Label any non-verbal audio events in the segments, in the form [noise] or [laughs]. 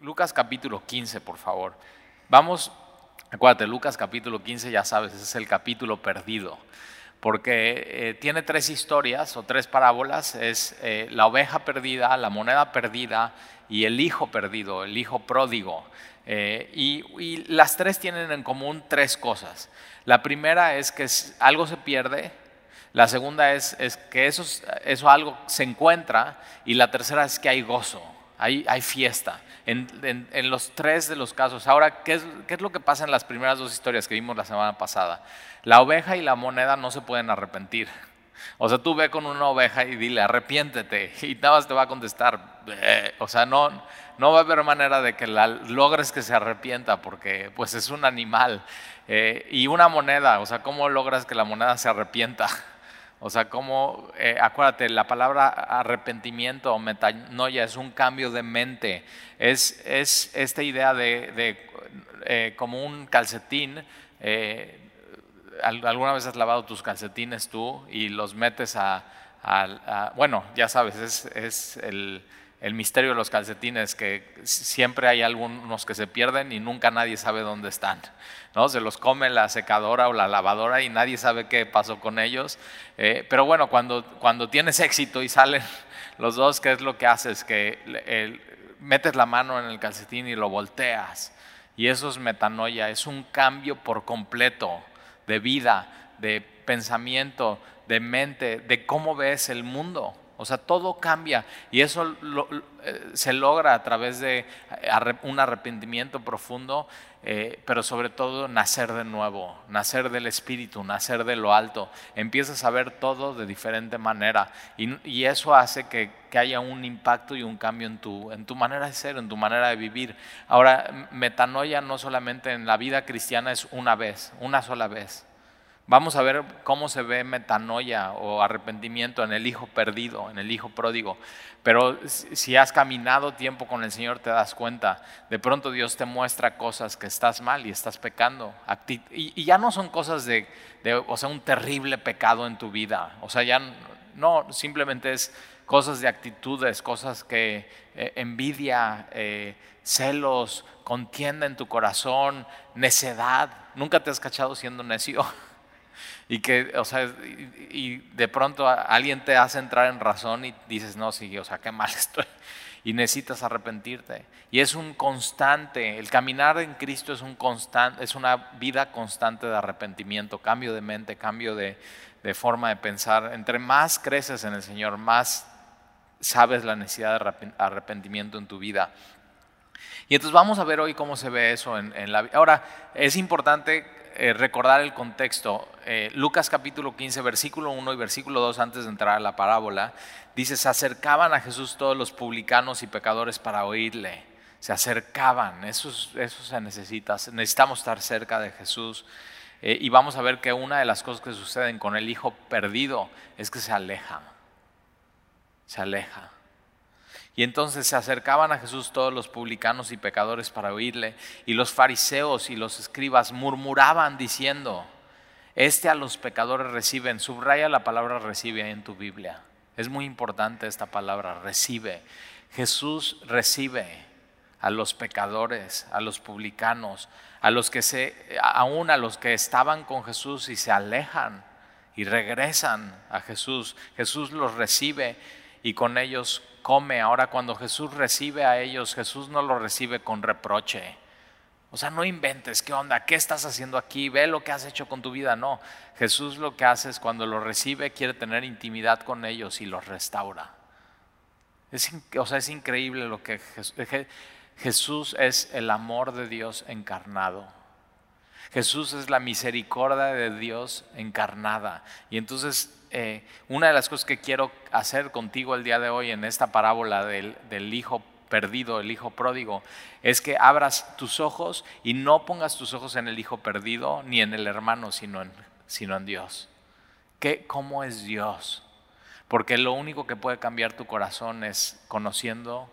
Lucas capítulo 15, por favor. Vamos, acuérdate, Lucas capítulo 15, ya sabes, es el capítulo perdido, porque eh, tiene tres historias o tres parábolas, es eh, la oveja perdida, la moneda perdida y el hijo perdido, el hijo pródigo. Eh, y, las tres tienen en común tres cosas. La primera es que algo se pierde, la segunda es, es que eso, eso algo se encuentra y la tercera es que hay gozo hay, fiesta. En, los tres de los casos. Ahora, ¿qué es, ¿qué es lo que pasa en las primeras dos historias que vimos la semana pasada? La oveja y la moneda no se pueden arrepentir. O sea, tú ve con una oveja y dile, arrepiéntete, [laughs] y nada más te va a contestar. O sea, no, no va a haber manera de que logres que se arrepienta, porque pues es un animal. Eh, y una moneda, o sea, ¿cómo logras que la moneda se arrepienta? O sea, como, eh, acuérdate, la palabra arrepentimiento o metanoia es un cambio de mente. Es, es esta idea de, eh, como un calcetín. Eh, ¿Alguna vez has lavado tus calcetines tú y los metes a, bueno, ya sabes, es, es el, el misterio de los calcetines, que siempre hay algunos que se pierden y nunca nadie sabe dónde están. ¿No? Se los come la secadora o la lavadora y nadie sabe qué pasó con ellos. Eh, pero bueno, cuando, cuando tienes éxito y salen [laughs] los dos, ¿qué es lo que haces? Que metes la mano en el calcetín y lo volteas. Y eso es metanoia, es un cambio por completo de vida, de pensamiento, de mente, de cómo ves el mundo. O sea, todo cambia y eso eh, se logra a través de un arrepentimiento profundo, eh, pero sobre todo nacer de nuevo, nacer del Espíritu, nacer de lo alto. Empiezas a ver todo de diferente manera y, eso hace que, que, haya un impacto y un cambio en tu, en tu manera de ser, en tu manera de vivir. Ahora, metanoia no solamente en la vida cristiana es una vez, una sola vez. Vamos a ver cómo se ve metanoia o arrepentimiento en el hijo perdido, en el hijo pródigo. Pero si has caminado tiempo con el Señor te das cuenta. De pronto Dios te muestra cosas que estás mal y estás pecando. Y, ya no son cosas de, o sea, un terrible pecado en tu vida. O sea, ya no, simplemente es cosas de actitudes, cosas que eh, envidia, eh, celos, contienda en tu corazón, necedad. Nunca te has cachado siendo necio. [laughs] y que, o sea, y, de pronto alguien te hace entrar en razón y dices, no, sí, o sea, qué mal [laughs] estoy. Y necesitas arrepentirte. Y es un constante, el caminar en Cristo es, un es una vida constante de arrepentimiento, cambio de mente, cambio de, de forma de pensar. Entre más creces en el Señor, más sabes la necesidad de arrepentimiento en tu vida. Y entonces vamos a ver hoy cómo se ve eso en, en la vida. Ahora, es importante eh, recordar el contexto. Eh, Lucas capítulo 15, versículo 1 y versículo 2, antes de entrar a la parábola, dice, se acercaban a Jesús todos los publicanos y pecadores para oírle. Se acercaban, eso, eso se necesita, necesitamos estar cerca de Jesús. Eh, y vamos a ver que una de las cosas que suceden con el hijo perdido es que se aleja, se aleja. Y entonces se acercaban a Jesús todos los publicanos y pecadores para oírle, y los fariseos y los escribas murmuraban diciendo, este a los pecadores reciben, subraya la palabra recibe en tu Biblia. Es muy importante esta palabra, recibe. Jesús recibe a los pecadores, a los publicanos, a los que se, aún a los que estaban con Jesús y se alejan y regresan a Jesús. Jesús los recibe y con ellos come. Ahora cuando Jesús recibe a ellos, Jesús no lo recibe con reproche. O sea, no inventes, ¿qué onda? ¿Qué estás haciendo aquí? Ve lo que has hecho con tu vida. No, Jesús lo que hace es cuando lo recibe, quiere tener intimidad con ellos y los restaura. Es, o sea, es increíble lo que Jesús es el amor de Dios encarnado. Jesús es la misericordia de Dios encarnada. Y entonces eh, una de las cosas que quiero hacer contigo el día de hoy en esta parábola del, hijo perdido, el hijo pródigo, es que abras tus ojos y no pongas tus ojos en el hijo perdido ni en el hermano, sino en, sino en Dios. ¿Qué, ¿Cómo es Dios? Porque lo único que puede cambiar tu corazón es conociendo,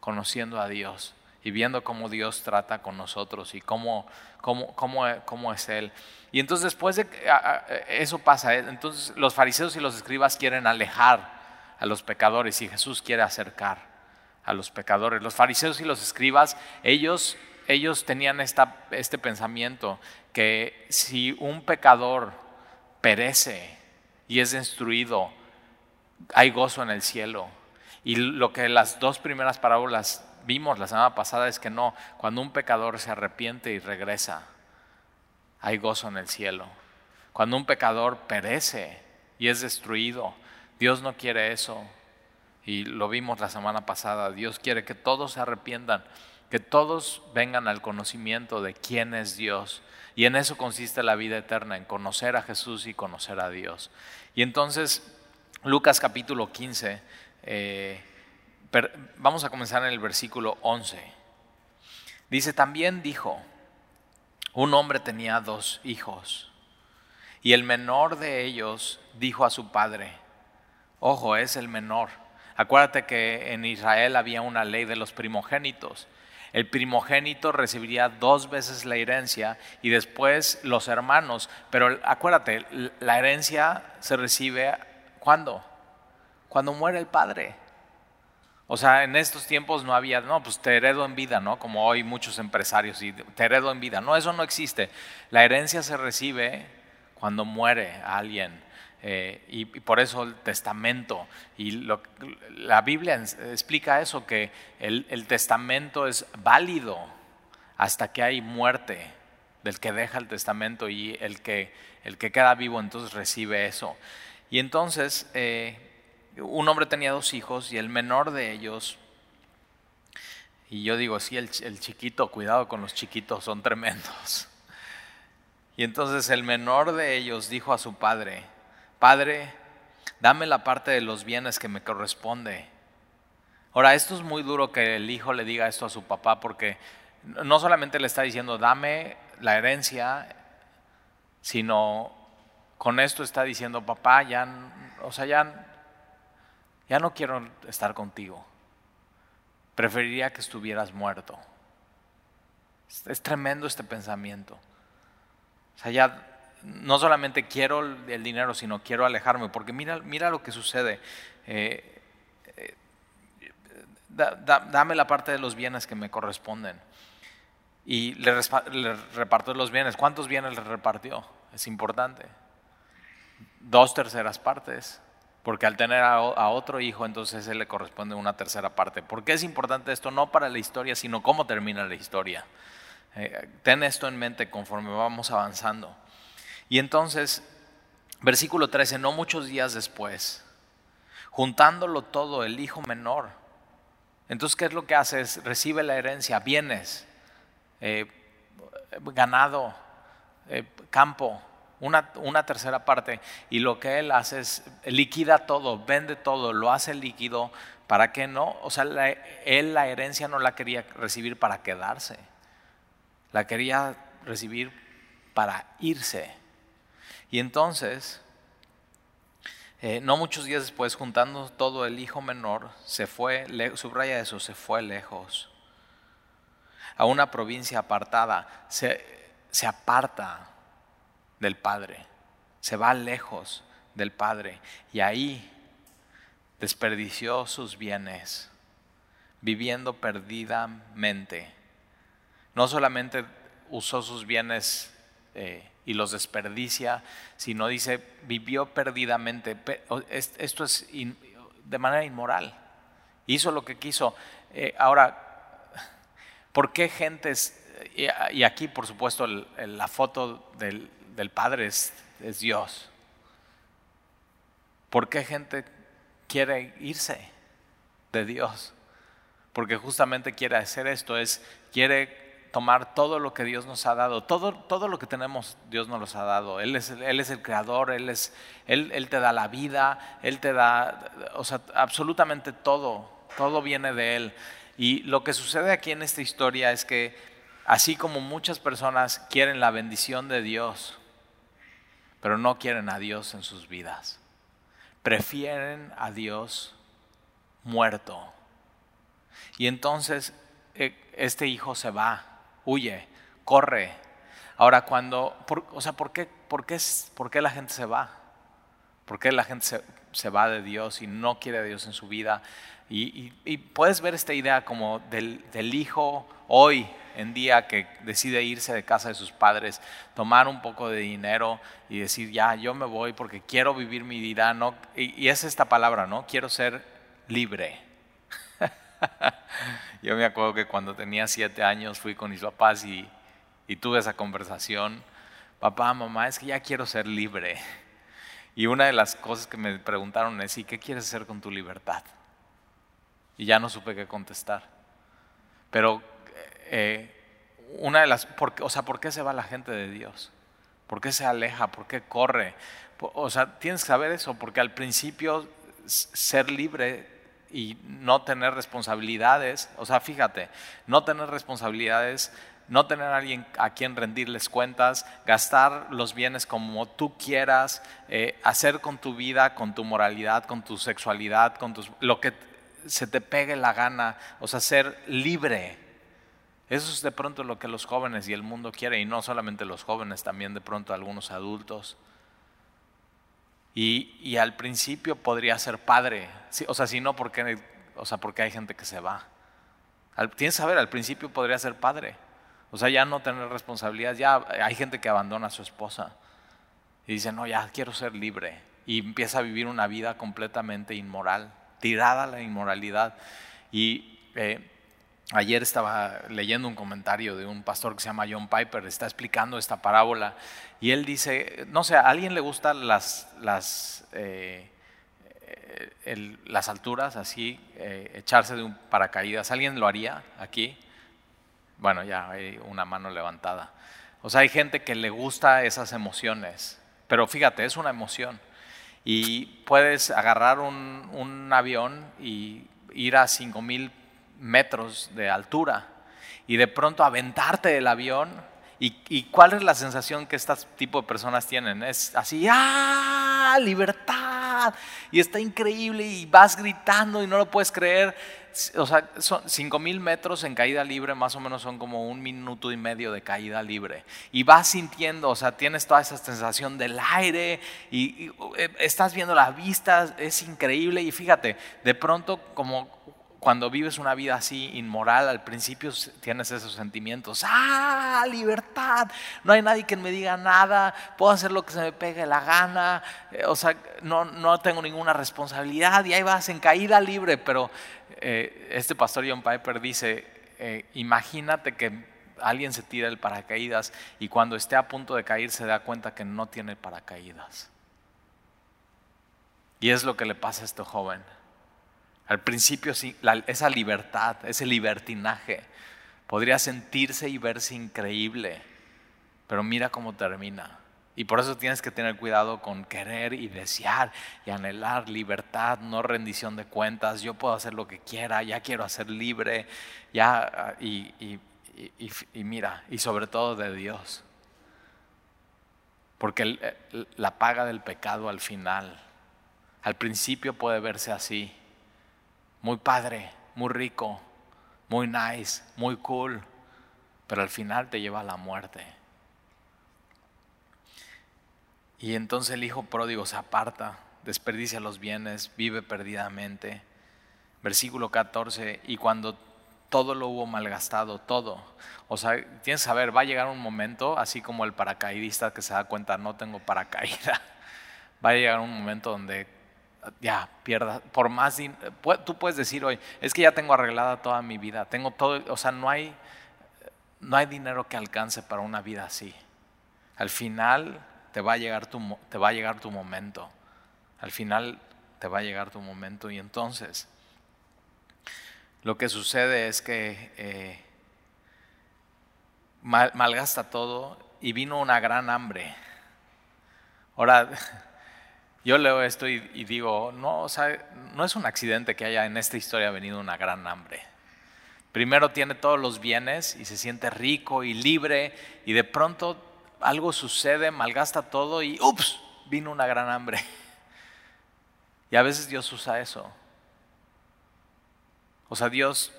conociendo a Dios y viendo cómo Dios trata con nosotros y cómo, cómo, cómo, cómo es Él. Y entonces después de eso pasa, ¿eh? entonces los fariseos y los escribas quieren alejar a los pecadores y Jesús quiere acercar a los pecadores. Los fariseos y los escribas, ellos, ellos tenían esta, este pensamiento que si un pecador perece y es destruido, hay gozo en el cielo. Y lo que las dos primeras parábolas vimos la semana pasada es que no, cuando un pecador se arrepiente y regresa, hay gozo en el cielo. Cuando un pecador perece y es destruido, Dios no quiere eso. Y lo vimos la semana pasada, Dios quiere que todos se arrepientan, que todos vengan al conocimiento de quién es Dios. Y en eso consiste la vida eterna, en conocer a Jesús y conocer a Dios. Y entonces, Lucas capítulo 15, eh, vamos a comenzar en el versículo 11. Dice, también dijo, un hombre tenía dos hijos, y el menor de ellos dijo a su padre, ojo, es el menor. Acuérdate que en Israel había una ley de los primogénitos. El primogénito recibiría dos veces la herencia y después los hermanos. Pero acuérdate, la herencia se recibe ¿cuándo? Cuando muere el padre. O sea, en estos tiempos no había, no, pues te heredo en vida, ¿no? Como hoy muchos empresarios y te heredo en vida. No, eso no existe. La herencia se recibe cuando muere alguien. Eh, y, por eso el testamento. Y la Biblia explica eso, que el, testamento es válido hasta que hay muerte del que deja el testamento y el que, el que queda vivo entonces recibe eso. Y entonces eh, un hombre tenía dos hijos y el menor de ellos, y yo digo, sí, el, chiquito, cuidado con los chiquitos, son tremendos. [laughs] Y entonces el menor de ellos dijo a su padre, Padre, dame la parte de los bienes que me corresponde. Ahora, esto es muy duro que el hijo le diga esto a su papá porque no solamente le está diciendo, dame la herencia, sino con esto está diciendo, papá, ya, o sea, ya ya no quiero estar contigo. Preferiría que estuvieras muerto. Es tremendo este pensamiento. O sea, ya no solamente quiero el dinero, sino quiero alejarme, porque mira, mira lo que sucede. Eh, eh, dame la parte de los bienes que me corresponden. Y le, le repartió los bienes. ¿Cuántos bienes le repartió? Es importante. Dos terceras partes. Porque al tener a, otro hijo, entonces él le corresponde una tercera parte. ¿Por qué es importante esto? No para la historia, sino cómo termina la historia. Eh, ten esto en mente conforme vamos avanzando. Y entonces, versículo 13, no muchos días después, juntándolo todo, el hijo menor. Entonces, ¿qué es lo que hace? recibe la herencia, bienes, eh, ganado, eh, campo, una, tercera parte, y lo que él hace es liquida todo, vende todo, lo hace líquido, ¿para qué no? O sea, él la herencia no la quería recibir para quedarse, la quería recibir para irse. Y entonces, eh, no muchos días después, juntando todo el hijo menor, se fue, subraya eso, se fue lejos, a una provincia apartada, se, se aparta del Padre, se va lejos del Padre y ahí desperdició sus bienes, viviendo perdidamente. No solamente usó sus bienes eh, y los desperdicia, sino dice, vivió perdidamente. Esto es de manera inmoral. Hizo lo que quiso. Eh, ahora, ¿por qué gentes, y aquí por supuesto la foto del, del Padre es, Dios. ¿Por qué gente quiere irse de Dios? Porque justamente quiere hacer esto, es quiere tomar todo lo que Dios nos ha dado, todo, todo lo que tenemos Dios nos lo ha dado. Él es, él es el creador, él, es, él, él te da la vida, Él te da, o sea, absolutamente todo, todo viene de Él. Y lo que sucede aquí en esta historia es que así como muchas personas quieren la bendición de Dios, pero no quieren a Dios en sus vidas. Prefieren a Dios muerto. Y entonces eh, este hijo se va, huye, corre. Ahora cuando, o sea, ¿por qué, por, qué, ¿por qué la gente se va? ¿Por qué la gente se, va de Dios y no quiere a Dios en su vida. Y, puedes ver esta idea como del, hijo hoy en día que decide irse de casa de sus padres, tomar un poco de dinero y decir, ya, yo me voy porque quiero vivir mi vida. ¿no? Y, es esta palabra, ¿no? Quiero ser libre. [laughs] yo me acuerdo que cuando tenía siete años fui con mis papás y, y tuve esa conversación. Papá, mamá, es que ya quiero ser libre. Y una de las cosas que me preguntaron es, ¿y qué quieres hacer con tu libertad? Y ya no supe qué contestar. Pero eh, una de las, o sea, ¿por qué se va la gente de Dios? ¿Por qué se aleja? ¿Por qué corre? O sea, tienes que saber eso, porque al principio ser libre y no tener responsabilidades, o sea, fíjate, no tener responsabilidades no tener a alguien a quien rendirles cuentas, gastar los bienes como tú quieras, eh, hacer con tu vida, con tu moralidad, con tu sexualidad, con lo que se te pegue la gana, o sea, ser libre. Eso es de pronto lo que los jóvenes y el mundo quieren, y no solamente los jóvenes, también de pronto algunos adultos. Y, al principio podría ser padre, o sea, si no, porque, o sea, porque hay gente que se va. tienes que saber, al principio podría ser padre o sea, ya no tener responsabilidad. Ya hay gente que abandona a su esposa y dice, no, ya quiero ser libre. Y empieza a vivir una vida completamente inmoral, tirada a la inmoralidad. Y eh, ayer estaba leyendo un comentario de un pastor que se llama John Piper, está explicando esta parábola. Y él dice, no sé, ¿a alguien le gustan las, las, eh, las alturas, así, eh, echarse de un paracaídas? ¿Alguien lo haría aquí? Bueno, ya hay una mano levantada. O sea, hay gente que le gusta esas emociones, pero fíjate, es una emoción. Y puedes agarrar un, avión y ir a 5000 metros de altura y de pronto aventarte del avión. ¿Y, ¿Y, cuál es la sensación que este tipo de personas tienen? Es así, ¡ah! ¡Libertad! Y está increíble y vas gritando y no lo puedes creer o sea, son 5.000 metros en caída libre, más o menos son como un minuto y medio de caída libre. Y vas sintiendo, o sea, tienes toda esa sensación del aire y, eh, estás viendo la vista, es increíble. Y fíjate, de pronto como cuando vives una vida así inmoral, al principio tienes esos sentimientos, ah, libertad, no hay nadie que me diga nada, puedo hacer lo que se me pegue la gana, eh, o sea, no, no tengo ninguna responsabilidad y ahí vas en caída libre, pero eh, este pastor John Piper dice, eh, imagínate que alguien se tira el paracaídas y cuando esté a punto de caer se da cuenta que no tiene paracaídas. Y es lo que le pasa a este joven. Al principio esa libertad, ese libertinaje, podría sentirse y verse increíble, pero mira cómo termina. Y por eso tienes que tener cuidado con querer y desear y anhelar libertad, no rendición de cuentas. Yo puedo hacer lo que quiera, ya quiero ser libre, ya, y, y mira, y sobre todo de Dios. Porque la paga del pecado al final, al principio puede verse así, muy padre, muy rico, muy nice, muy cool, pero al final te lleva a la muerte. Y entonces el hijo pródigo se aparta, desperdicia los bienes, vive perdidamente. Versículo 14, y cuando todo lo hubo malgastado, todo. O sea, tienes que saber, va a llegar un momento, así como el paracaidista que se da cuenta, no tengo paracaída. [laughs] Va a llegar un momento donde ya pierda, por más, tú puedes decir hoy, es que ya tengo arreglada toda mi vida, tengo todo, o sea, no hay, no hay dinero que alcance para una vida así. Al final te va a llegar tu, te va a llegar tu momento. Al final te va a llegar tu momento y entonces lo que sucede es que eh, malgasta todo y vino una gran hambre. Ahora, [laughs] yo leo esto y, digo, no, o sea, no es un accidente que haya en esta historia venido una gran hambre. Primero tiene todos los bienes y se siente rico y libre y de pronto algo sucede, malgasta todo y ups, vino una gran hambre. Y a veces Dios usa eso. O sea, Dios,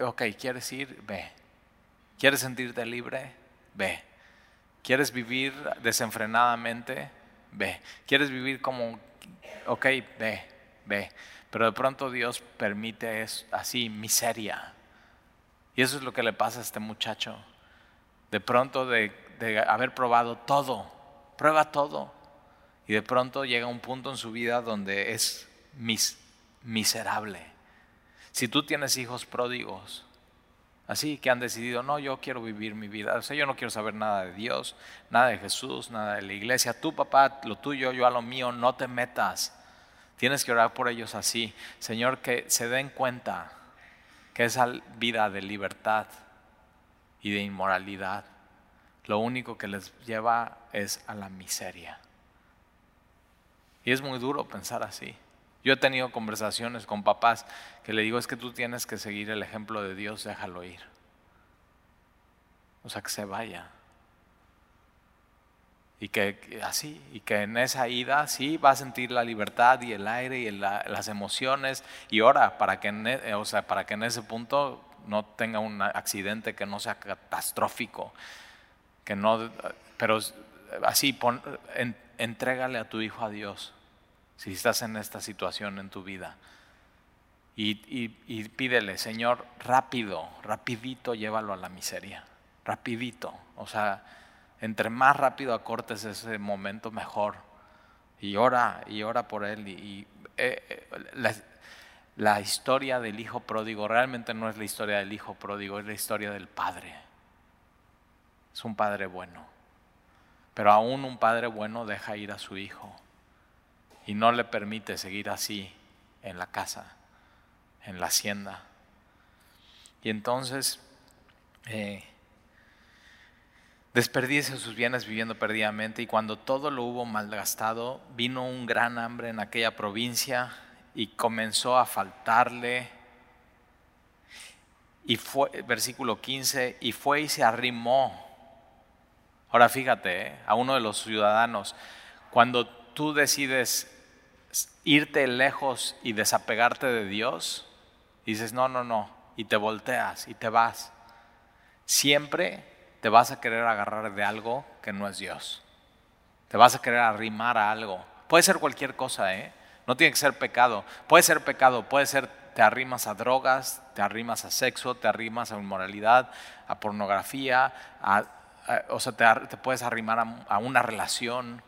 ok, ¿quieres ir? Ve. ¿Quieres sentirte libre? Ve. ¿Quieres vivir desenfrenadamente? Ve. ¿Quieres vivir como ok, ve, ve. Pero de pronto Dios permite es así, miseria. Y eso es lo que le pasa a este muchacho. De pronto de, de haber probado todo, prueba todo. Y de pronto llega un punto en su vida donde es mis, miserable. Si tú tienes hijos pródigos, así que han decidido, no, yo quiero vivir mi vida, o sea, yo no quiero saber nada de Dios, nada de Jesús, nada de la iglesia, tú papá, lo tuyo, yo a lo mío, no te metas. Tienes que orar por ellos así. Señor, que se den cuenta que esa vida de libertad y de inmoralidad, lo único que les lleva es a la miseria. Y es muy duro pensar así. Yo he tenido conversaciones con papás que le digo, es que tú tienes que seguir el ejemplo de Dios, déjalo ir. O sea, que se vaya. Y que así, y que en esa ida sí va a sentir la libertad y el aire y las emociones. Y ora para que, en, e, sea, para que en ese punto no tenga un accidente que no sea catastrófico. Que no, pero así, pon, entrégale a tu hijo a Dios si estás en esta situación en tu vida. Y, pídele, Señor, rápido, rapidito llévalo a la miseria, rapidito. O sea, entre más rápido acortes ese momento, mejor. Y ora, y ora por él. Y, eh, eh, la, la historia del hijo pródigo realmente no es la historia del hijo pródigo, es la historia del padre. Es un padre bueno. Pero aún un padre bueno deja ir a su hijo y no le permite seguir así en la casa, en la hacienda. Y entonces eh, desperdicia sus bienes viviendo perdidamente y cuando todo lo hubo malgastado, vino un gran hambre en aquella provincia y comenzó a faltarle. Y fue, versículo 15, y fue y se arrimó. Ahora fíjate, eh, a uno de los ciudadanos, cuando tú decides irte lejos y desapegarte de Dios, dices, no, no, no, y te volteas y te vas, siempre te vas a querer agarrar de algo que no es Dios. Te vas a querer arrimar a algo. Puede ser cualquier cosa, ¿eh? No tiene que ser pecado. Puede ser pecado, puede ser te arrimas a drogas, te arrimas a sexo, te arrimas a inmoralidad, a pornografía, o sea, te, puedes arrimar a, a una relación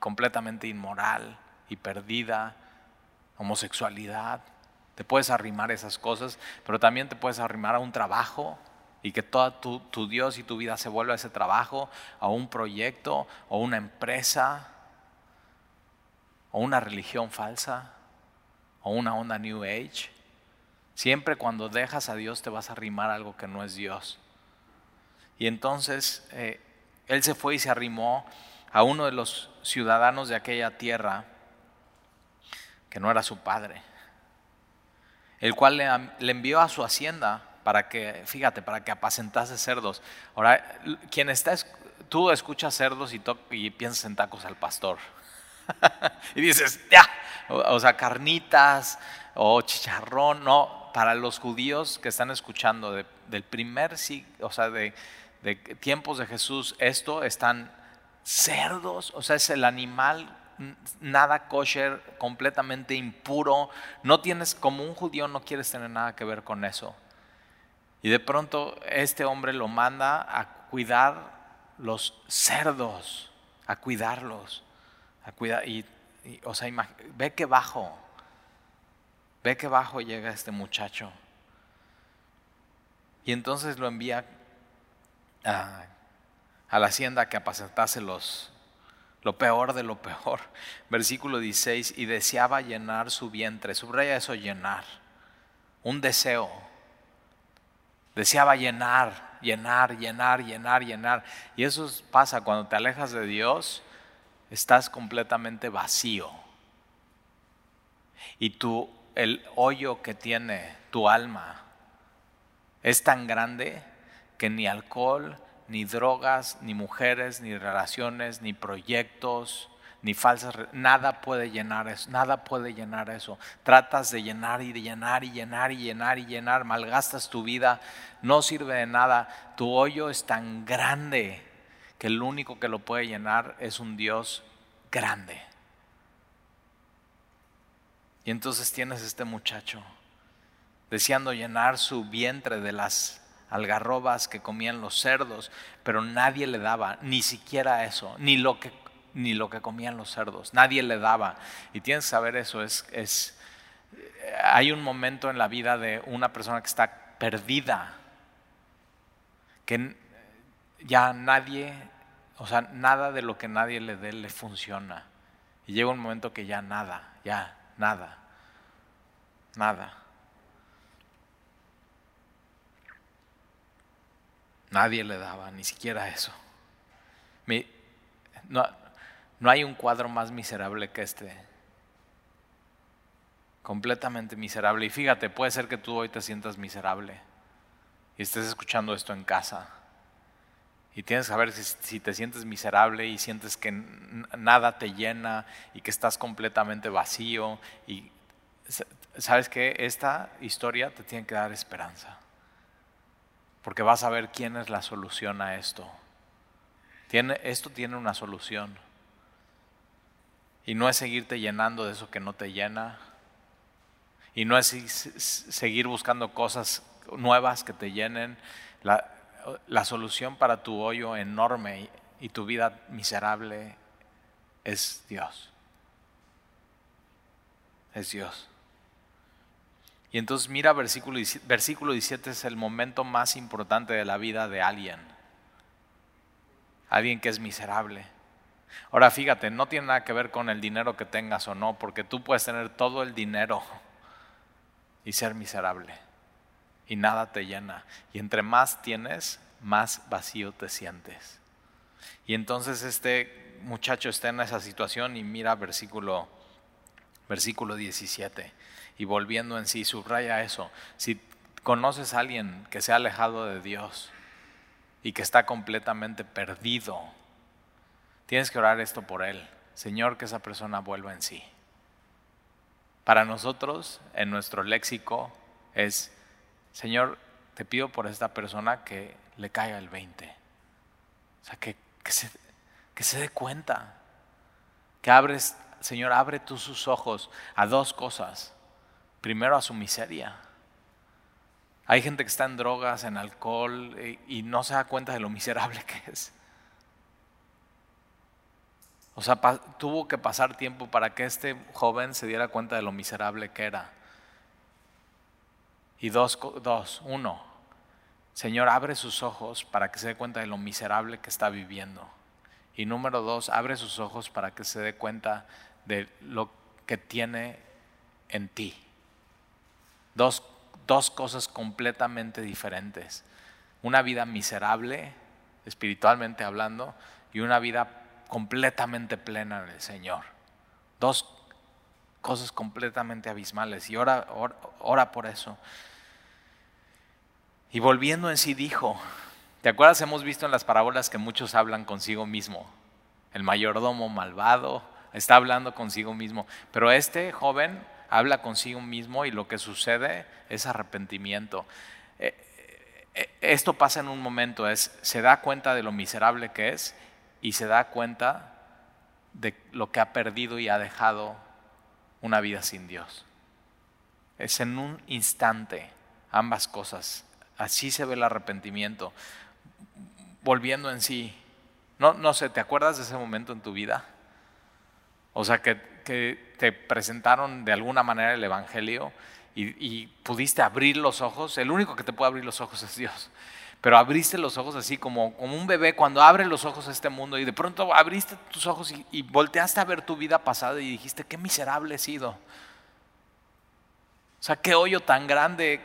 completamente inmoral y perdida, homosexualidad. Te puedes arrimar esas cosas, pero también te puedes arrimar a un trabajo y que todo tu, tu Dios y tu vida se vuelva a ese trabajo, a un proyecto o una empresa o una religión falsa o una onda New Age. Siempre cuando dejas a Dios te vas a arrimar a algo que no es Dios. Y entonces eh, él se fue y se arrimó a uno de los ciudadanos de aquella tierra que no era su padre, el cual le, envió a su hacienda para que, fíjate, para que apacentase cerdos. Ahora, quien está, tú escuchas cerdos y, y piensas en tacos al pastor. [laughs] y dices, ya, o, sea, carnitas o chicharrón, no, para los judíos que están escuchando del primer siglo, o sea, de, de tiempos de Jesús, esto están cerdos, o sea, es el animal nada kosher, completamente impuro. No tienes, como un judío, no quieres tener nada que ver con eso. Y de pronto este hombre lo manda a cuidar los cerdos, a cuidarlos, a cuidar. Y, o sea, ve que bajo, ve que bajo llega este muchacho. Y entonces lo envía a, a la hacienda que apacentase los, lo peor de lo peor. [laughs] Versículo 16, y deseaba llenar su vientre. Subraya eso, llenar. Un deseo. Deseaba llenar, llenar, llenar, llenar, llenar. Y eso pasa cuando te alejas de Dios, estás completamente vacío. Y tú, el hoyo que tiene tu alma es tan grande que ni alcohol, ni drogas, ni mujeres, ni relaciones, ni proyectos, ni falsas, nada puede llenar eso, nada puede llenar eso. Tratas de llenar y de llenar y llenar y llenar y llenar, malgastas tu vida, no sirve de nada. Tu hoyo es tan grande que el único que lo puede llenar es un Dios grande. Y entonces tienes este muchacho deseando llenar su vientre de las algarrobas que comían los cerdos, pero nadie le daba, ni siquiera eso, ni lo que, ni lo que comían los cerdos, nadie le daba. Y tienes que saber eso, es, es, hay un momento en la vida de una persona que está perdida, que ya nadie, o sea, nada de lo que nadie le dé le funciona. Y llega un momento que ya nada, ya nada, nada. Nadie le daba, ni siquiera eso. no, no hay un cuadro más miserable que este. Completamente miserable. Y fíjate, puede ser que tú hoy te sientas miserable y estés escuchando esto en casa. Y tienes que saber si, si te sientes miserable y sientes que nada te llena y que estás completamente vacío. Y sabes que esta historia te tiene que dar esperanza porque vas a ver quién es la solución a esto. Esto tiene una solución. Y no es seguirte llenando de eso que no te llena. Y no es seguir buscando cosas nuevas que te llenen. La solución para tu hoyo enorme y tu vida miserable es Dios. Es Dios. Y entonces mira versículo, versículo 17 es el momento más importante de la vida de alguien. Alguien que es miserable. Ahora fíjate, no tiene nada que ver con el dinero que tengas o no, porque tú puedes tener todo el dinero y ser miserable. Y nada te llena. Y entre más tienes, más vacío te sientes. Y entonces este muchacho está en esa situación y mira versículo, versículo 17 y volviendo en sí, subraya eso. Si conoces a alguien que se ha alejado de Dios y que está completamente perdido, tienes que orar esto por él. Señor, que esa persona vuelva en sí. Para nosotros, en nuestro léxico, es, Señor, te pido por esta persona que le caiga el 20. O sea, que, que, se, que se dé cuenta. Que abres, Señor, abre tú sus ojos a dos cosas primero a su miseria. Hay gente que está en drogas, en alcohol y, no se da cuenta de lo miserable que es. O sea, tuvo que pasar tiempo para que este joven se diera cuenta de lo miserable que era. Y dos, dos, uno, Señor, abre sus ojos para que se dé cuenta de lo miserable que está viviendo. Y número dos, abre sus ojos para que se dé cuenta de lo que tiene en ti. Dos, cosas completamente diferentes. Una vida miserable, espiritualmente hablando, y una vida completamente plena en el Señor. Dos cosas completamente abismales. Y ora, ora, por eso. Y volviendo en sí dijo, ¿te acuerdas? Hemos visto en las parábolas que muchos hablan consigo mismo. El mayordomo malvado está hablando consigo mismo. Pero este joven habla consigo mismo y lo que sucede es arrepentimiento. Eh, eh, esto pasa en un momento, es, se da cuenta de lo miserable que es y se da cuenta de lo que ha perdido y ha dejado una vida sin Dios. Es en un instante ambas cosas. Así se ve el arrepentimiento. Volviendo en sí. No, no sé, ¿te acuerdas de ese momento en tu vida? O sea, que te presentaron de alguna manera el Evangelio y, pudiste abrir los ojos, el único que te puede abrir los ojos es Dios. Pero abriste los ojos así como, como un bebé cuando abre los ojos a este mundo y de pronto abriste tus ojos y, y volteaste a ver tu vida pasada y dijiste, qué miserable he sido. O sea, qué hoyo tan grande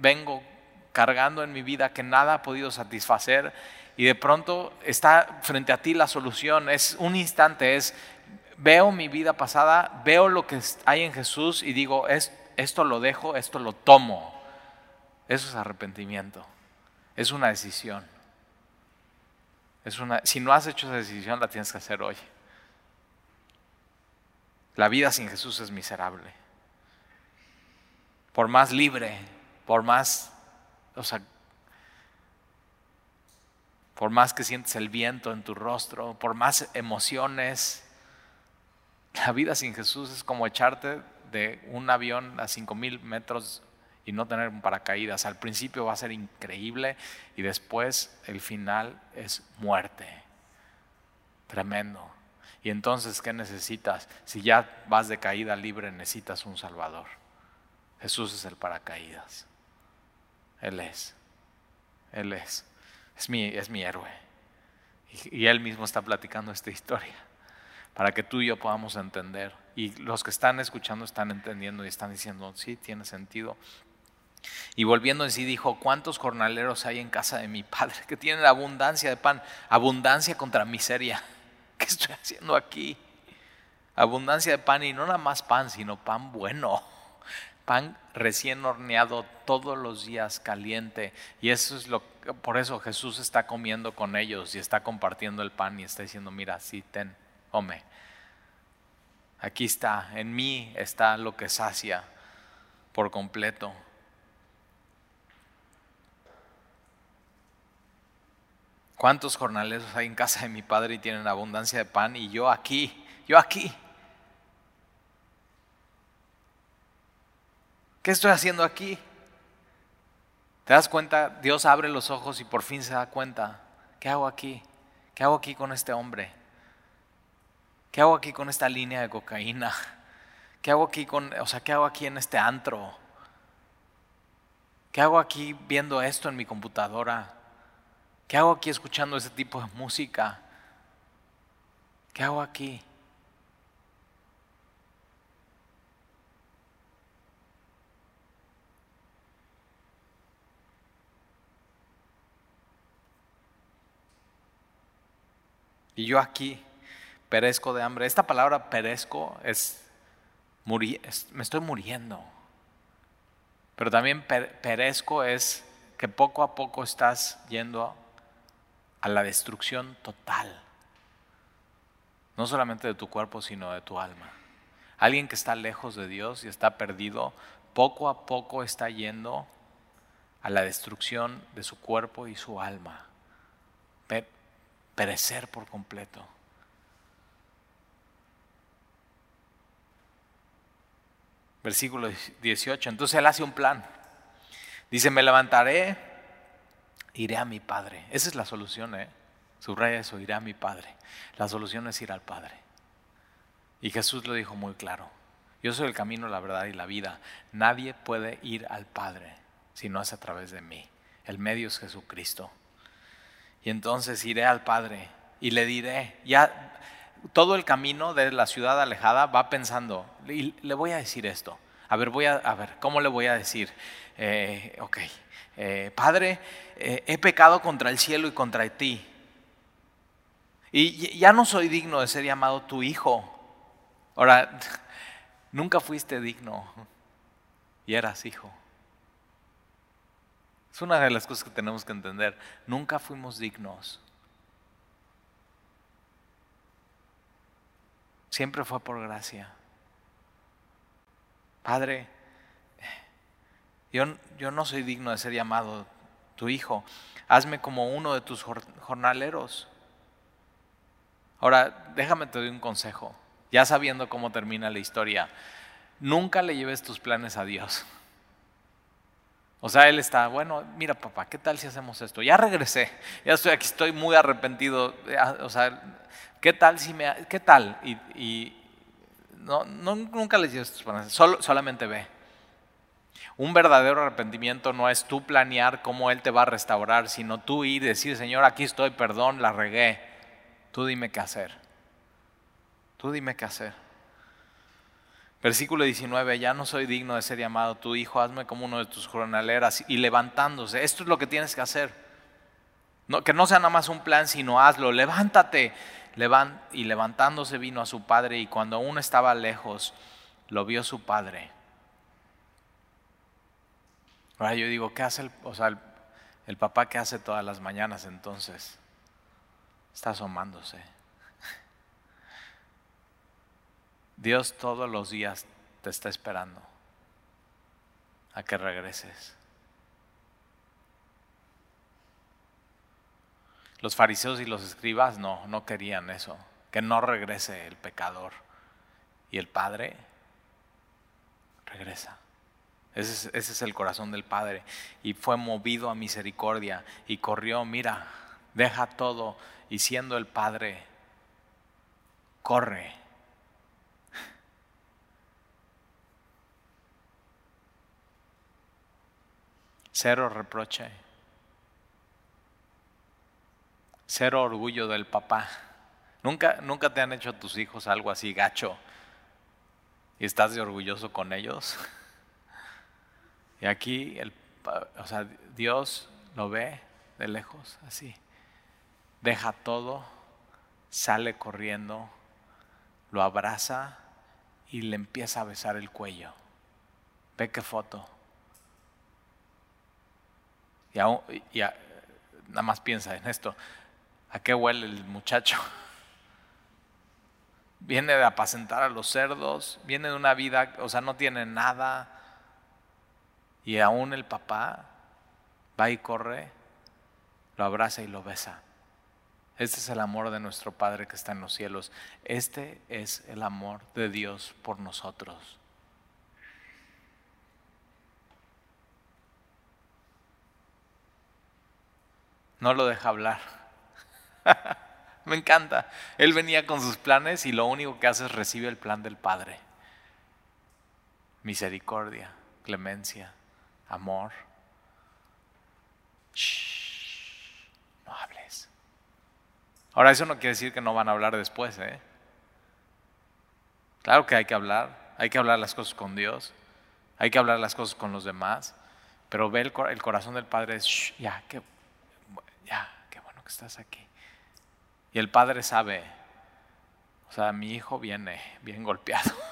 vengo cargando en mi vida que nada ha podido satisfacer y de pronto está frente a ti la solución. Es un instante, es veo mi vida pasada, veo lo que hay en Jesús y digo, esto lo dejo, esto lo tomo. Eso es arrepentimiento. Es una decisión. Es una, si no has hecho esa decisión, la tienes que hacer hoy. La vida sin Jesús es miserable. Por más libre, por más, o sea, por más que sientes el viento en tu rostro, por más emociones, la vida sin Jesús es como echarte de un avión a 5000 metros y no tener un paracaídas. Al principio va a ser increíble y después el final es muerte. Tremendo. Y entonces, ¿qué necesitas? Si ya vas de caída libre, necesitas un Salvador. Jesús es el paracaídas. Él es. Él es. Es mi, es mi héroe. Y, y Él mismo está platicando esta historia para que tú y yo podamos entender. Y los que están escuchando están entendiendo y están diciendo, sí, tiene sentido. Y volviendo en sí dijo, ¿cuántos jornaleros hay en casa de mi padre que tienen abundancia de pan? Abundancia contra miseria. [laughs] ¿Qué estoy haciendo aquí? Abundancia de pan y no nada más pan, sino pan bueno. Pan recién horneado todos los días, caliente. Y eso es lo por eso Jesús está comiendo con ellos y está compartiendo el pan y está diciendo, mira, sí, ten, come. Aquí está, en mí está lo que sacia por completo. ¿Cuántos jornaleros hay en casa de mi padre y tienen abundancia de pan y yo aquí, yo aquí? ¿Qué estoy haciendo aquí? ¿Te das cuenta? Dios abre los ojos y por fin se da cuenta. ¿Qué hago aquí? ¿Qué hago aquí con este hombre? ¿Qué hago aquí con esta línea de cocaína? [laughs] ¿Qué hago aquí con, o sea, qué hago aquí en este antro? ¿Qué hago aquí viendo esto en mi computadora? ¿Qué hago aquí escuchando ese tipo de música? ¿Qué hago aquí? Y yo aquí perezco de hambre. Esta palabra perezco es, me estoy muriendo. Pero también perezco es que poco a poco estás yendo a la destrucción total. No solamente de tu cuerpo, sino de tu alma. Alguien que está lejos de Dios y está perdido, poco a poco está yendo a la destrucción de su cuerpo y su alma. Perecer por completo. Versículo 18. Entonces él hace un plan. Dice, me levantaré iré a mi Padre. Esa es la solución, ¿eh? Subraya eso, iré a mi Padre. La solución es ir al Padre. Y Jesús lo dijo muy claro. Yo soy el camino, la verdad y la vida. Nadie puede ir al Padre si no es a través de mí. El medio es Jesucristo. Y entonces iré al Padre y le diré, ya todo el camino de la ciudad alejada va pensando, y le voy a decir esto. A ver, voy a, ver, ¿cómo le voy a decir? Eh, ok, eh, Padre, eh, he pecado contra el cielo y contra ti. Y ya no soy digno de ser llamado tu hijo. Ahora, [laughs] nunca fuiste digno y eras hijo. Es una de las cosas que tenemos que entender. Nunca fuimos dignos. Siempre fue por gracia. Padre, yo, no soy digno de ser llamado tu hijo. Hazme como uno de tus jornaleros. Ahora, déjame te doy un consejo. Ya sabiendo cómo termina la historia, nunca le lleves tus planes a Dios. O sea, él está, bueno, mira papá, ¿qué tal si hacemos esto? Ya regresé, ya estoy aquí, estoy muy arrepentido. O sea, ¿qué tal si me... ¿Qué tal? Y, no, nunca le lleves tus planes, solamente ve. Un verdadero arrepentimiento no es tú planear cómo Él te va a restaurar, sino tú ir y decir, Señor, aquí estoy, perdón, la regué. Tú dime qué hacer. Tú dime qué hacer. Versículo 19, ya no soy digno de ser llamado tu hijo, hazme como uno de tus jornaleras y levantándose. Esto es lo que tienes que hacer. No, que no sea nada más un plan, sino hazlo. Levántate. y levantándose vino a su padre y cuando aún estaba lejos, lo vio su padre Ahora yo digo, ¿qué hace el, o sea, el, papá que hace todas las mañanas entonces? Está asomándose. Dios todos los días te está esperando a que regreses. Los fariseos y los escribas no, no querían eso, que no regrese el pecador. Y el Padre regresa. Ese es, el corazón del Padre. Y fue movido a misericordia y corrió, mira, deja todo y siendo el Padre, corre. Cero reproche. Cero orgullo del papá. ¿Nunca, nunca te han hecho tus hijos algo así gacho y estás de orgulloso con ellos. Y aquí, el, o sea, Dios lo ve de lejos, así. Deja todo, sale corriendo, lo abraza y le empieza a besar el cuello. Ve qué foto. Y, y nada más piensa en esto. ¿A qué huele el muchacho? [laughs] viene de apacentar a los cerdos, viene de una vida, o sea, no tiene nada. Y aún el papá va y corre, lo abraza y lo besa. Este es el amor de nuestro Padre que está en los cielos. Este es el amor de Dios por nosotros. No lo deja hablar. [laughs] Me encanta. Él venía con sus planes y lo único que hace es recibir el plan del Padre. Misericordia, clemencia, amor. Shh, no hables. Ahora eso no quiere decir que no van a hablar después, ¿eh? Claro que hay que hablar, hay que hablar las cosas con Dios, hay que hablar las cosas con los demás, pero ve el, corazón del Padre es, ya, qué, ya, qué bueno que estás aquí. Y el padre sabe, o sea, mi hijo viene bien golpeado. [laughs]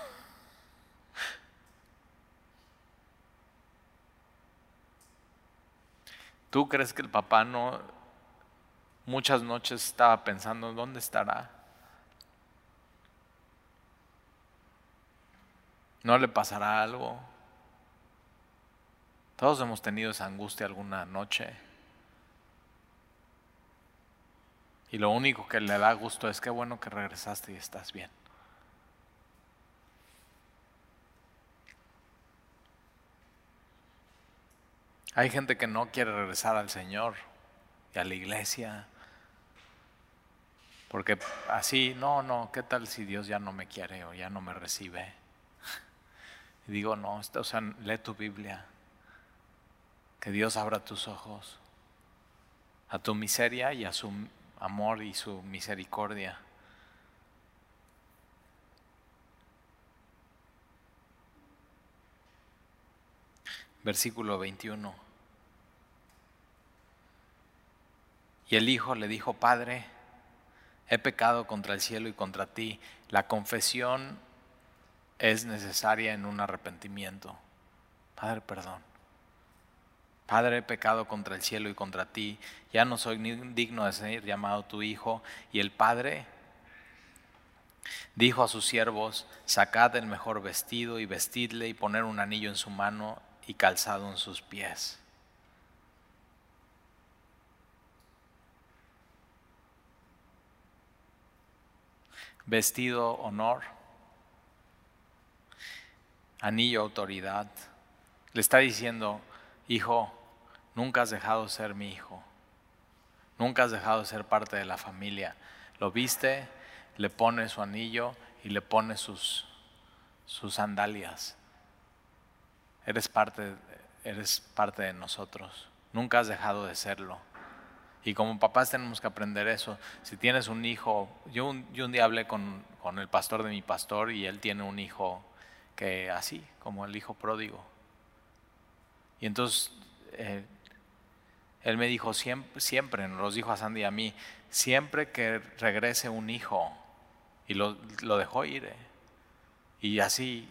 ¿Tú crees que el papá no muchas noches estaba pensando dónde estará? ¿No le pasará algo? Todos hemos tenido esa angustia alguna noche. Y lo único que le da gusto es que bueno que regresaste y estás bien. Hay gente que no quiere regresar al Señor y a la iglesia. Porque así, no, no, ¿qué tal si Dios ya no me quiere o ya no me recibe? Y digo, no, o sea, lee tu Biblia. Que Dios abra tus ojos a tu miseria y a su amor y su misericordia. Versículo 21. Y el hijo le dijo, Padre, he pecado contra el cielo y contra ti. La confesión es necesaria en un arrepentimiento. Padre, perdón. Padre, he pecado contra el cielo y contra ti, ya no soy digno de ser llamado tu hijo. Y el Padre dijo a sus siervos, sacad el mejor vestido y vestidle y poner un anillo en su mano y calzado en sus pies. Vestido honor, anillo autoridad. Le está diciendo, hijo, nunca has dejado de ser mi hijo, nunca has dejado de ser parte de la familia. Lo viste, le pone su anillo y le pone sus, sus sandalias. Eres parte, eres parte de nosotros, nunca has dejado de serlo. Y como papás tenemos que aprender eso. Si tienes un hijo, yo un, yo un día hablé con, con el pastor de mi pastor y él tiene un hijo que así, como el hijo pródigo. Y entonces eh, él me dijo, siempre, siempre, nos dijo a Sandy y a mí, siempre que regrese un hijo, y lo, dejó ir. Eh. Y así,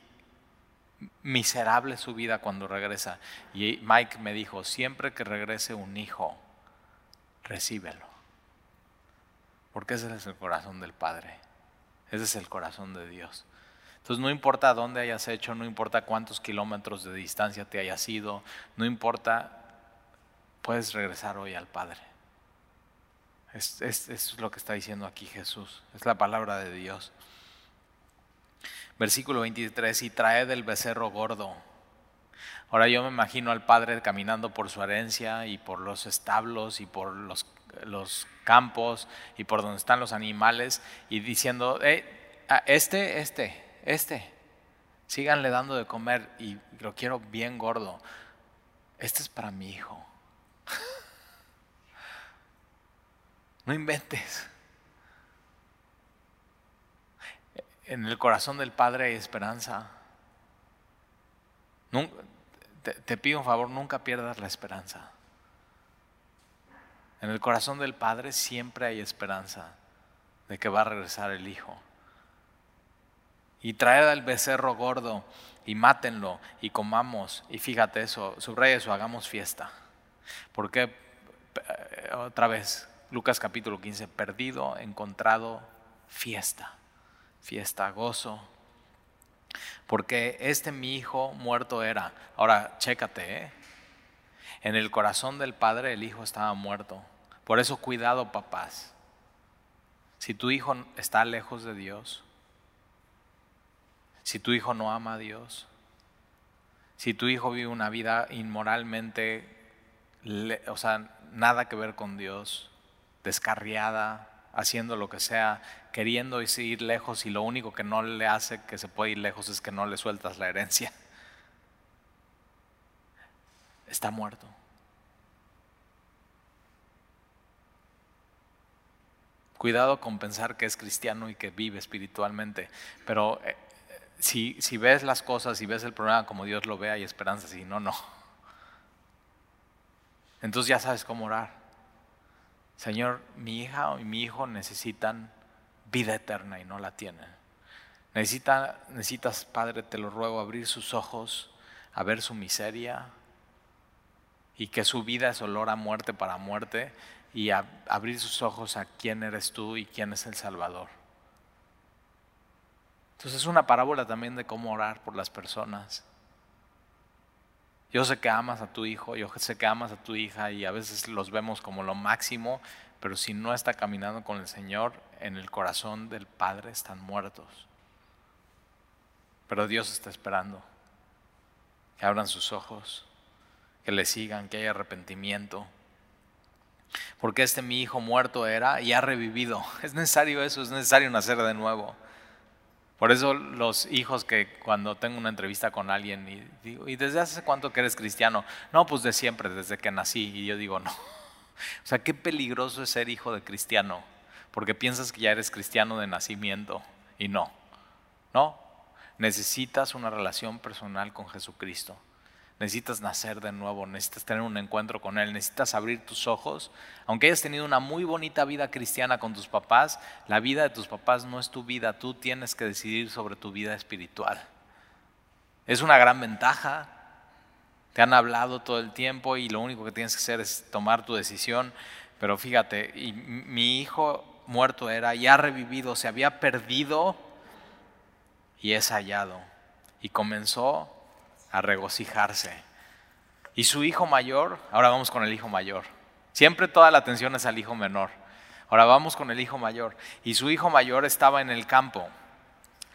miserable su vida cuando regresa. Y Mike me dijo, siempre que regrese un hijo, recíbelo. Porque ese es el corazón del Padre. Ese es el corazón de Dios. Entonces no importa dónde hayas hecho, no importa cuántos kilómetros de distancia te hayas ido, no importa, puedes regresar hoy al Padre. Es, lo que está diciendo aquí Jesús, es la palabra de Dios. Versículo 23, y trae del becerro gordo. Ahora yo me imagino al padre caminando por su herencia y por los establos y por los, los campos y por donde están los animales y diciendo, este, este, este, síganle dando de comer y lo quiero bien gordo. Este es para mi hijo. [laughs] No inventes. En el corazón del Padre hay esperanza. te, pido un favor, nunca pierdas la esperanza. En el corazón del Padre siempre hay esperanza de que va a regresar el Hijo. Y traed al becerro gordo y mátenlo y comamos. Y fíjate eso, subraya eso, hagamos fiesta. Porque, eh, otra vez, Lucas capítulo 15, perdido, encontrado, fiesta fiesta, gozo. Porque este mi hijo muerto era. Ahora, chécate, ¿eh? En el corazón del padre el hijo estaba muerto. Por eso cuidado, papás. Si tu hijo está lejos de Dios, si tu hijo no ama a Dios, si tu hijo vive una vida inmoralmente, o sea, nada que ver con Dios, descarriada, haciendo lo que sea, queriendo ir lejos y lo único que no le hace que se puede ir lejos es que no le sueltas la herencia. Está muerto. Cuidado con pensar que es cristiano y que vive espiritualmente, pero eh, si, si ves las cosas y ves el problema como Dios lo ve, hay esperanza, si no, no. Entonces ya sabes cómo orar. Señor, mi hija y mi hijo necesitan vida eterna y no la tienen. Necesita, necesitas, Padre, te lo ruego, abrir sus ojos a ver su miseria y que su vida es olor a muerte para muerte y abrir sus ojos a quién eres tú y quién es el Salvador. Entonces es una parábola también de cómo orar por las personas. Yo sé que amas a tu hijo, yo sé que amas a tu hija y a veces los vemos como lo máximo, pero si no está caminando con el Señor, en el corazón del Padre están muertos. Pero Dios está esperando que abran sus ojos, que le sigan, que haya arrepentimiento. Porque este mi hijo muerto era y ha revivido. [laughs] Es necesario eso, es necesario nacer de nuevo. Por eso los hijos que cuando tengo una entrevista con alguien y digo, ¿y desde hace cuánto que eres cristiano? No, pues de siempre, desde que nací. Y yo digo, no. [laughs] O sea, qué peligroso es ser hijo de cristiano, porque piensas que ya eres cristiano de nacimiento y no. No, necesitas una relación personal con Jesucristo. Necesitas nacer de nuevo, necesitas tener un encuentro con Él, necesitas abrir tus ojos. Aunque hayas tenido una muy bonita vida cristiana con tus papás, la vida de tus papás no es tu vida, tú tienes que decidir sobre tu vida espiritual. Es una gran ventaja. Te han hablado todo el tiempo y lo único que tienes que hacer es tomar tu decisión. Pero fíjate, mi hijo muerto era y ha revivido, se había perdido y es hallado. Y comenzó a regocijarse. Y su hijo mayor, ahora vamos con el hijo mayor. Siempre toda la atención es al hijo menor. Ahora vamos con el hijo mayor. Y su hijo mayor estaba en el campo.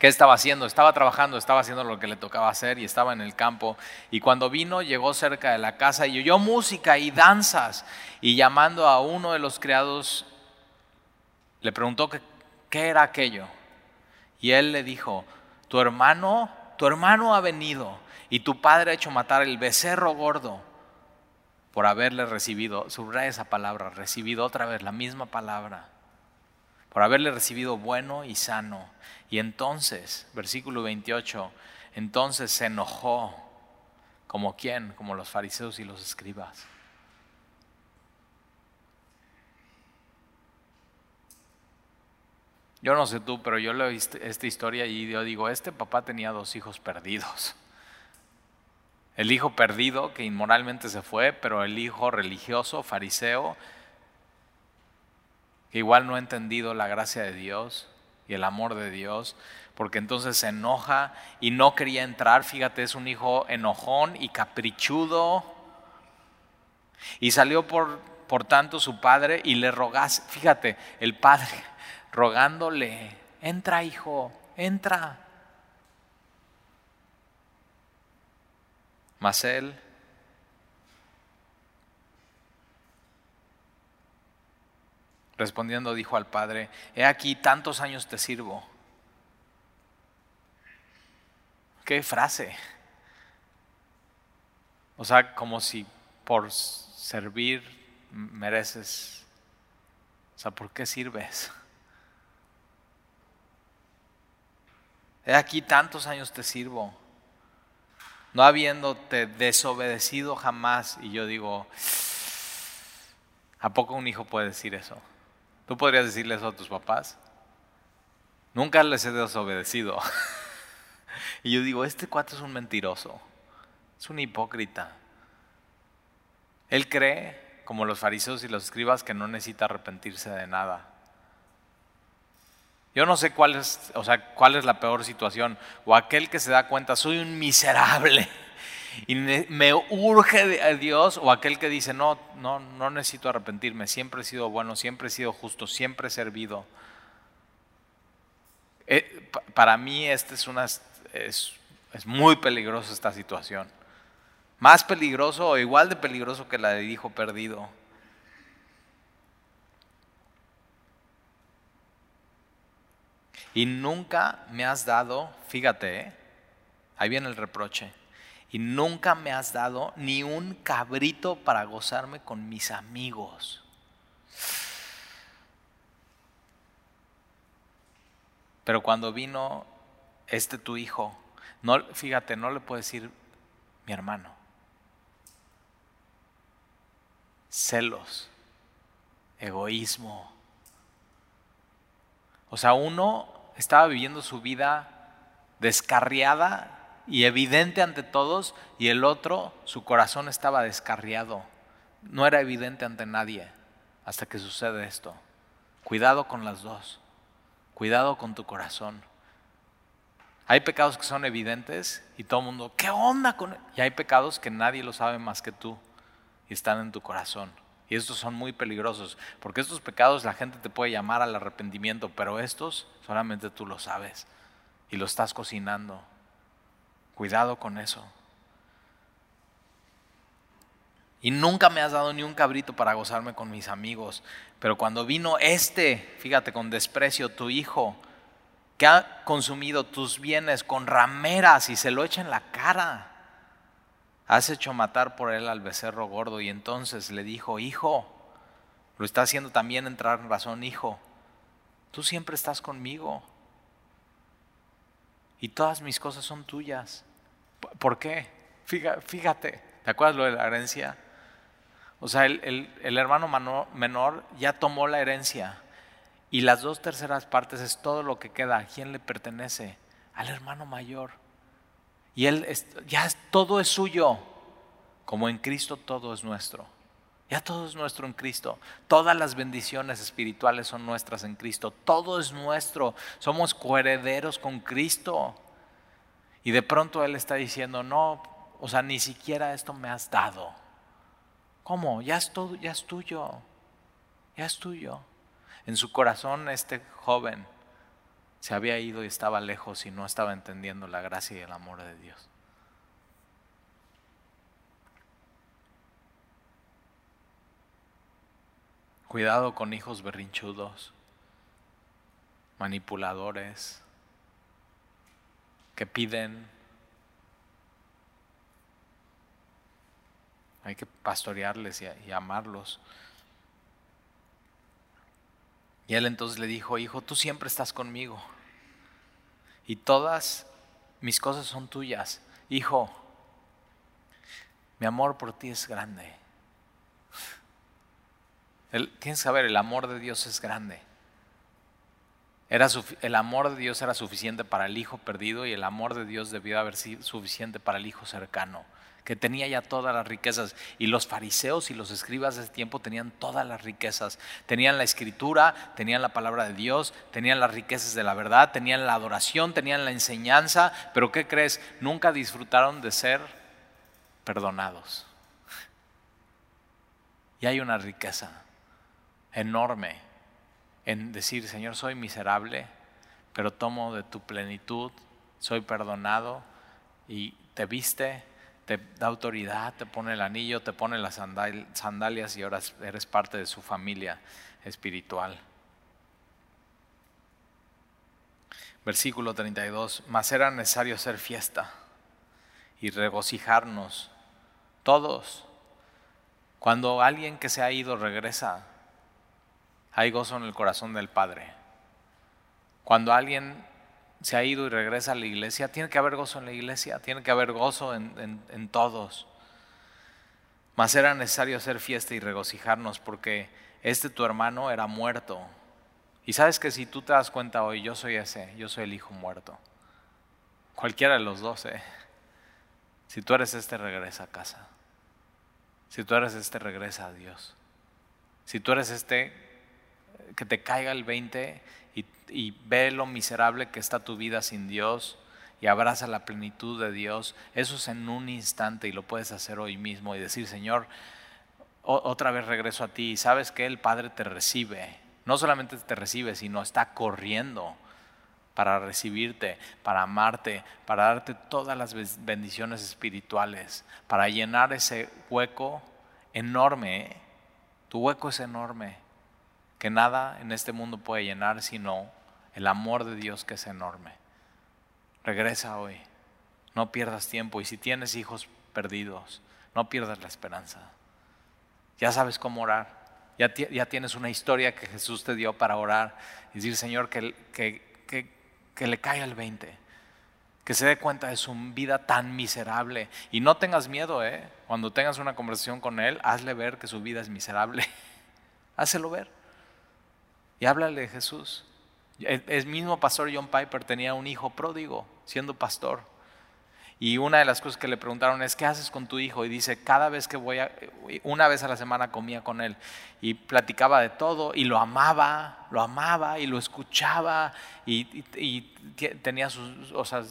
¿Qué estaba haciendo? Estaba trabajando, estaba haciendo lo que le tocaba hacer y estaba en el campo. Y cuando vino, llegó cerca de la casa y oyó música y danzas. Y llamando a uno de los criados, le preguntó qué era aquello. Y él le dijo, tu hermano, tu hermano ha venido y tu padre ha hecho matar el becerro gordo por haberle recibido, subraya esa palabra, recibido otra vez la misma palabra, por haberle recibido bueno y sano. Y entonces, versículo 28, entonces se enojó, como quién, como los fariseos y los escribas. Yo no sé tú, pero yo leo esta historia y yo digo, este papá tenía dos hijos perdidos. El hijo perdido que inmoralmente se fue, pero el hijo religioso, fariseo, que igual no ha entendido la gracia de Dios y el amor de Dios, porque entonces se enoja y no quería entrar. Fíjate, es un hijo enojón y caprichudo. Y salió por, por tanto su padre y le rogase, fíjate, el padre [laughs] rogándole, entra hijo, entra. Mas él respondiendo dijo al padre, he aquí tantos años te sirvo. Qué frase. O sea, como si por servir mereces. O sea, ¿por qué sirves? He aquí tantos años te sirvo, no habiéndote desobedecido jamás. Y yo digo, ¿a poco un hijo puede decir eso? ¿Tú podrías decirle eso a tus papás? Nunca les he desobedecido. [laughs] y yo digo, este cuate es un mentiroso, es un hipócrita. Él cree, como los fariseos y los escribas, que no necesita arrepentirse de nada. Yo no sé cuál es, o sea, cuál es la peor situación. O aquel que se da cuenta, soy un miserable y me urge a Dios. O aquel que dice, no, no, no necesito arrepentirme. Siempre he sido bueno, siempre he sido justo, siempre he servido. Eh, para mí este es, una, es, es muy peligroso esta situación. Más peligroso o igual de peligroso que la de hijo perdido. Y nunca me has dado, fíjate, ¿eh? ahí viene el reproche, y nunca me has dado ni un cabrito para gozarme con mis amigos. Pero cuando vino este tu hijo, no, fíjate, no le puedo decir mi hermano. Celos, egoísmo. O sea, uno estaba viviendo su vida descarriada y evidente ante todos, y el otro, su corazón estaba descarriado. No era evidente ante nadie hasta que sucede esto. Cuidado con las dos. Cuidado con tu corazón. Hay pecados que son evidentes y todo el mundo, ¿qué onda con él? Y hay pecados que nadie lo sabe más que tú y están en tu corazón. Y estos son muy peligrosos, porque estos pecados la gente te puede llamar al arrepentimiento, pero estos solamente tú lo sabes y lo estás cocinando. Cuidado con eso. Y nunca me has dado ni un cabrito para gozarme con mis amigos, pero cuando vino este, fíjate, con desprecio, tu hijo, que ha consumido tus bienes con rameras y se lo echa en la cara has hecho matar por él al becerro gordo. Y entonces le dijo, hijo, lo está haciendo también entrar en razón, hijo, tú siempre estás conmigo. Y todas mis cosas son tuyas. ¿Por qué? Fíjate, ¿te acuerdas lo de la herencia? O sea, el, el hermano menor ya tomó la herencia. Y las dos terceras partes es todo lo que queda. ¿A quién le pertenece? Al hermano mayor. Y Él ya todo es suyo, como en Cristo todo es nuestro. Ya todo es nuestro en Cristo. Todas las bendiciones espirituales son nuestras en Cristo. Todo es nuestro. Somos coherederos con Cristo. Y de pronto Él está diciendo, no, o sea, ni siquiera esto me has dado. ¿Cómo? Ya es todo, ya es tuyo. Ya es tuyo. En su corazón este joven se había ido y estaba lejos y no estaba entendiendo la gracia y el amor de Dios. Cuidado con hijos berrinchudos, manipuladores, que piden. Hay que pastorearles y, amarlos. Y él entonces le dijo, hijo, tú siempre estás conmigo. Y todas mis cosas son tuyas. Hijo, mi amor por ti es grande. tienes que saber, el amor de Dios es grande. Era, el amor de Dios era suficiente para el hijo perdido y el amor de Dios debió haber sido suficiente para el hijo cercano que tenía ya todas las riquezas. Y los fariseos y los escribas de ese tiempo tenían todas las riquezas. Tenían la escritura, tenían la palabra de Dios, tenían las riquezas de la verdad, tenían la adoración, tenían la enseñanza. Pero ¿qué crees? Nunca disfrutaron de ser perdonados. Y hay una riqueza enorme en decir, Señor, soy miserable, pero tomo de tu plenitud, soy perdonado y te viste te da autoridad, te pone el anillo, te pone las sandalias y ahora eres parte de su familia espiritual. Versículo 32, mas era necesario hacer fiesta y regocijarnos todos. Cuando alguien que se ha ido regresa, hay gozo en el corazón del Padre. Cuando alguien se ha ido y regresa a la iglesia, tiene que haber gozo en la iglesia, tiene que haber gozo en, todos. Mas era necesario hacer fiesta y regocijarnos porque este tu hermano era muerto. Y sabes que si tú te das cuenta hoy, yo soy ese, yo soy el hijo muerto. Cualquiera de los dos, ¿eh? Si tú eres este, regresa a casa. Si tú eres este, regresa a Dios. Si tú eres este, que te caiga el 20 y, ve lo miserable que está tu vida sin Dios y abraza la plenitud de Dios, eso es en un instante y lo puedes hacer hoy mismo y decir, Señor, otra vez regreso a ti y sabes que el Padre te recibe. No solamente te recibe, sino está corriendo para recibirte, para amarte, para darte todas las bendiciones espirituales, para llenar ese hueco enorme. ¿eh? Tu hueco es enorme que nada en este mundo puede llenar sino el amor de Dios que es enorme. Regresa hoy, no pierdas tiempo y si tienes hijos perdidos, no pierdas la esperanza. Ya sabes cómo orar, ya, ya tienes una historia que Jesús te dio para orar y decir, Señor, que, que, que le caiga el 20 que se dé cuenta de su vida tan miserable. Y no tengas miedo, ¿eh? Cuando tengas una conversación con él, hazle ver que su vida es miserable. [laughs] Hácelo ver y háblale de Jesús. El, mismo pastor John Piper tenía un hijo pródigo siendo pastor. Y una de las cosas que le preguntaron es, ¿qué haces con tu hijo? Y dice, cada vez que voy a, una vez a la semana comía con él y platicaba de todo y lo amaba, lo amaba y lo escuchaba y, tenía sus, o sea,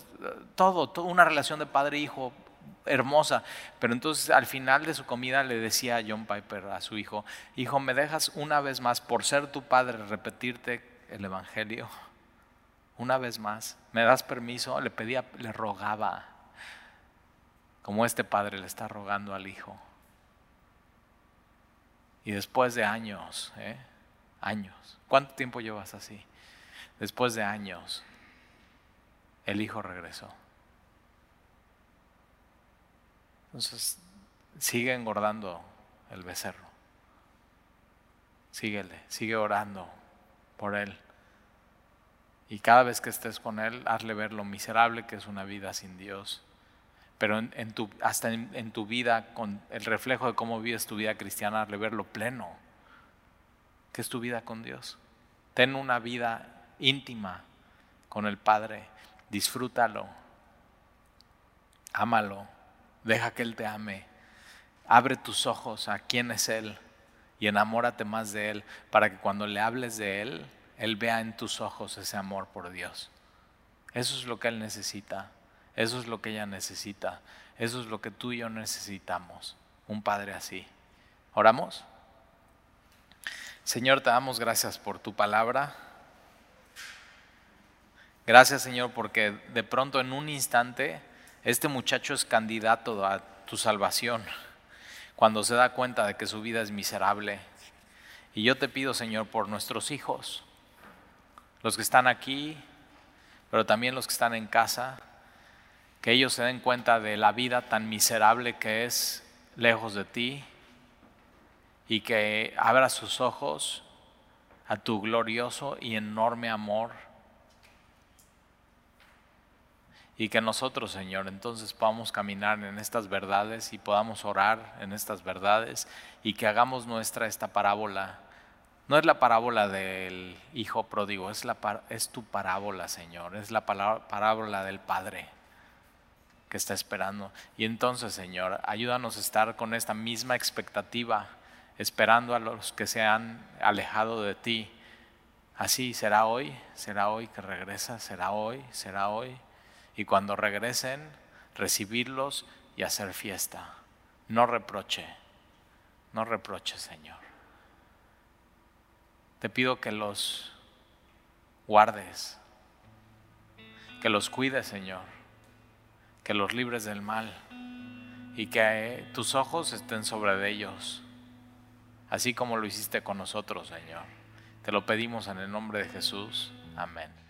todo, todo, una relación de padre-hijo hermosa. Pero entonces al final de su comida le decía a John Piper a su hijo, hijo, ¿me dejas una vez más por ser tu padre repetirte el Evangelio? Una vez más, ¿me das permiso? Le pedía, le rogaba, como este padre le está rogando al hijo. Y después de años, ¿eh? años, ¿cuánto tiempo llevas así? Después de años, el hijo regresó. Entonces, sigue engordando el becerro. Síguele, sigue orando por él. Y cada vez que estés con él, hazle ver lo miserable que es una vida sin Dios. Pero en, tu, hasta en, tu vida, con el reflejo de cómo vives tu vida cristiana, hazle ver lo pleno que es tu vida con Dios. Ten una vida íntima con el Padre. Disfrútalo. Ámalo Deja que Él te ame. Abre tus ojos a quién es Él y enamórate más de Él para que cuando le hables de Él, Él vea en tus ojos ese amor por Dios. Eso es lo que Él necesita. Eso es lo que ella necesita. Eso es lo que tú y yo necesitamos. Un Padre así. ¿Oramos? Señor, te damos gracias por tu palabra. Gracias, Señor, porque de pronto en un instante este muchacho es candidato a tu salvación cuando se da cuenta de que su vida es miserable. Y yo te pido, Señor, por nuestros hijos, los que están aquí, pero también los que están en casa, que ellos se den cuenta de la vida tan miserable que es lejos de ti y que abra sus ojos a tu glorioso y enorme amor y que nosotros, Señor, entonces podamos caminar en estas verdades y podamos orar en estas verdades y que hagamos nuestra esta parábola. No es la parábola del hijo pródigo, es, la, es tu parábola, Señor, es la parábola del Padre que está esperando. Y entonces, Señor, ayúdanos a estar con esta misma expectativa, esperando a los que se han alejado de ti. Así será hoy, será hoy que regresa, será hoy, será hoy y cuando regresen, recibirlos y hacer fiesta. No reproche, no reproche, Señor. Te pido que los guardes, que los cuides, Señor, que los libres del mal y que tus ojos estén sobre ellos, así como lo hiciste con nosotros, Señor. Te lo pedimos en el nombre de Jesús. Amén.